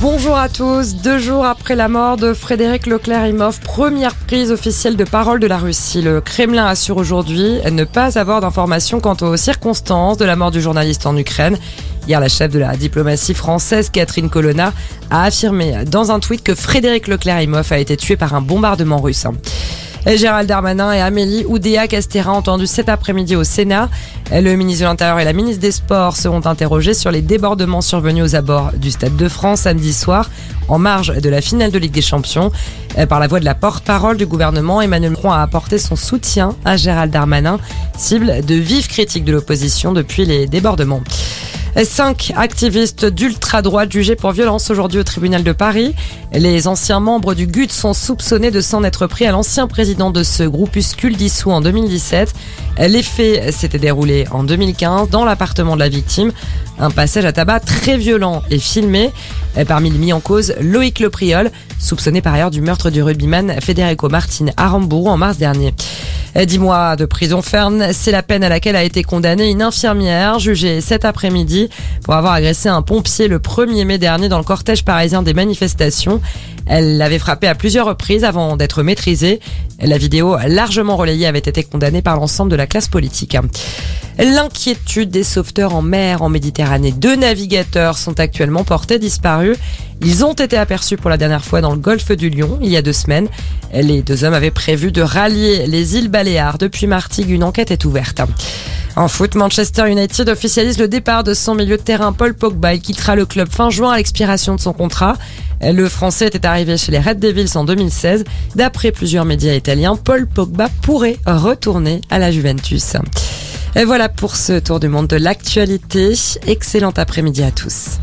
Bonjour à tous. Deux jours après la mort de Frédéric Leclerc-Imhoff, première prise officielle de parole de la Russie. Le Kremlin assure aujourd'hui ne pas avoir d'informations quant aux circonstances de la mort du journaliste en Ukraine. Hier, la chef de la diplomatie française, Catherine Colonna, a affirmé dans un tweet que Frédéric Leclerc-Imhoff a été tué par un bombardement russe. Gérald Darmanin et Amélie Oudéa-Castéra entendu cet après-midi au Sénat. Le ministre de l'Intérieur et la ministre des Sports seront interrogés sur les débordements survenus aux abords du Stade de France samedi soir en marge de la finale de Ligue des Champions. Par la voix de la porte-parole du gouvernement, Emmanuel Macron a apporté son soutien à Gérald Darmanin, cible de vives critiques de l'opposition depuis les débordements. Cinq activistes d'ultra-droite jugés pour violence aujourd'hui au tribunal de Paris. Les anciens membres du GUT sont soupçonnés de s'en être pris à l'ancien président de ce groupuscule dissous en 2017. Les faits s'étaient déroulés en 2015 dans l'appartement de la victime. Un passage à tabac très violent est filmé. Parmi les mis en cause, Loïc Lepriol, soupçonné par ailleurs du meurtre du rugbyman Federico Martin à Rambourg en mars dernier. Dix mois de prison ferme, c'est la peine à laquelle a été condamnée une infirmière jugée cet après-midi pour avoir agressé un pompier le 1er mai dernier dans le cortège parisien des manifestations. Elle l'avait frappé à plusieurs reprises avant d'être maîtrisée. La vidéo largement relayée avait été condamnée par l'ensemble de la classe politique. L'inquiétude des sauveteurs en mer en Méditerranée. Deux navigateurs sont actuellement portés disparus. Ils ont été aperçus pour la dernière fois dans le golfe du Lion il y a deux semaines. Les deux hommes avaient prévu de rallier les îles Baléares. Depuis Martigues, une enquête est ouverte. En foot, Manchester United officialise le départ de son milieu de terrain Paul Pogba. Il quittera le club fin juin à l'expiration de son contrat. Le Français était arrivé chez les Red Devils en 2016. D'après plusieurs médias italiens, Paul Pogba pourrait retourner à la Juventus. Et voilà pour ce tour du monde de l'actualité. Excellent après-midi à tous.